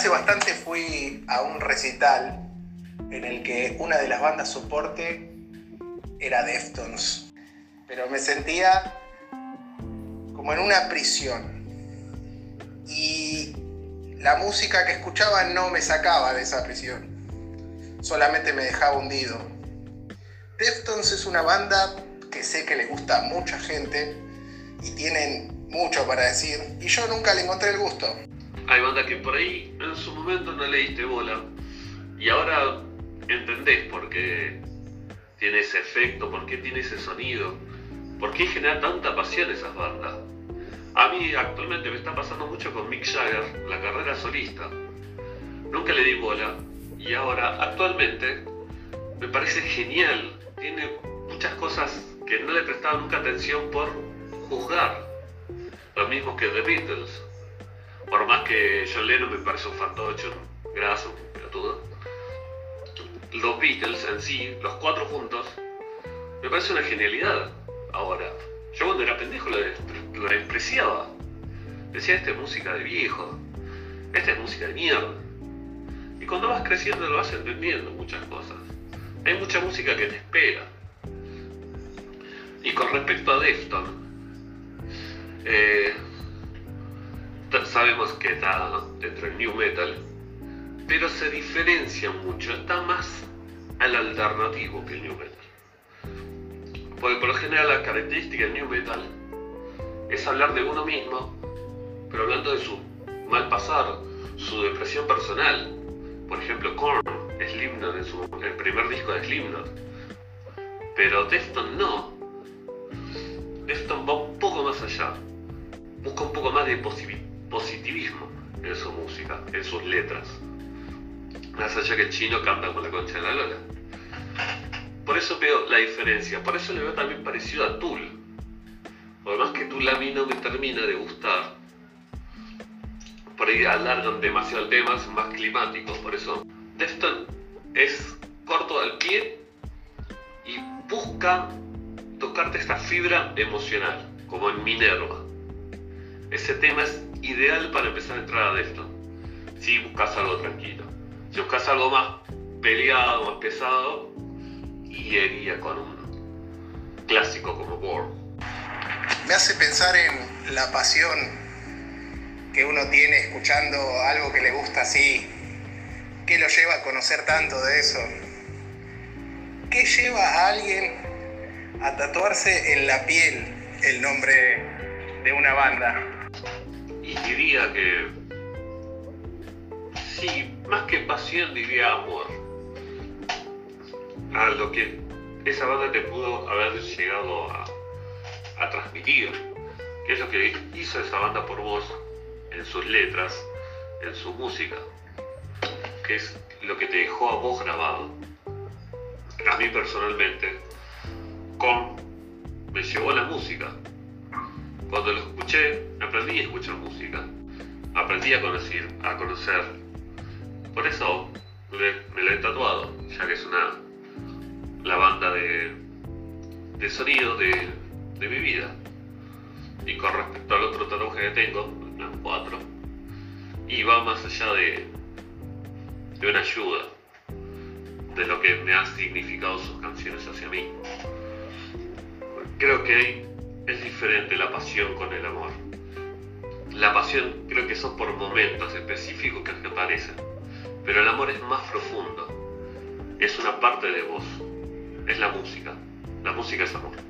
Hace bastante fui a un recital en el que una de las bandas soporte era Deftones, pero me sentía como en una prisión. Y la música que escuchaba no me sacaba de esa prisión, solamente me dejaba hundido. Deftones es una banda que sé que le gusta a mucha gente y tienen mucho para decir y yo nunca le encontré el gusto. Hay bandas que por ahí en su momento no le diste bola y ahora entendés por qué tiene ese efecto, por qué tiene ese sonido, por qué genera tanta pasión esas bandas. A mí actualmente me está pasando mucho con Mick Jagger, la carrera solista. Nunca le di bola y ahora actualmente me parece genial. Tiene muchas cosas que no le prestaba nunca atención por juzgar. Lo mismo que The Beatles. Por más que John Lennon me parece un fantocho, graso, todo. Los Beatles en sí, los cuatro juntos, me parece una genialidad. Ahora, yo cuando era pendejo lo despreciaba. Decía, esta es música de viejo, esta es música de mierda. Y cuando vas creciendo lo vas entendiendo muchas cosas. Hay mucha música que te espera. Y con respecto a Defton, eh, sabemos que está dentro del New Metal, pero se diferencia mucho, está más al alternativo que el New Metal. Porque por lo general la característica del New Metal es hablar de uno mismo, pero hablando de su mal pasar, su depresión personal. Por ejemplo, Korn, Slipknot, en su, el primer disco de Slipknot. Pero Defton no. Defton va un poco más allá. Busca un poco más de positivismo en su música, en sus letras. Más allá que el chino canta con la concha de la lora. Por eso veo la diferencia. Por eso le veo también parecido a Tool. Por más que Tool a mí no me termina de gustar. Por ahí alargan demasiado el tema, son más climáticos. Por eso Defton es corto al pie y busca tocarte esta fibra emocional, como en Minerva. Ese tema es ideal para empezar a entrar a Defton. Si buscas algo tranquilo. Si buscas algo más peleado, más pesado, iría con un clásico como War. Me hace pensar en la pasión que uno tiene escuchando algo que le gusta así. ¿Qué lo lleva a conocer tanto de eso? ¿Qué lleva a alguien a tatuarse en la piel el nombre de una banda? Y diría que, sí, más que pasión diría amor. A lo que esa banda te pudo haber llegado a, transmitir. Que es lo que hizo esa banda por vos en sus letras, en su música. Que es lo que te dejó a vos grabado. A mí personalmente, con me llevó la música. Cuando lo escuché, aprendí a escuchar música. Aprendí a conocer, a conocer. Por eso me lo he tatuado, ya que es una la banda de, de sonido de, de mi vida. Y con respecto al otro tatuaje que tengo, los cuatro, y va más allá de, de una ayuda, de lo que me han significado sus canciones hacia mí. Creo que es diferente la pasión con el amor. La pasión creo que son por momentos específicos que aparecen, pero el amor es más profundo, es una parte de vos, es la música, la música es amor.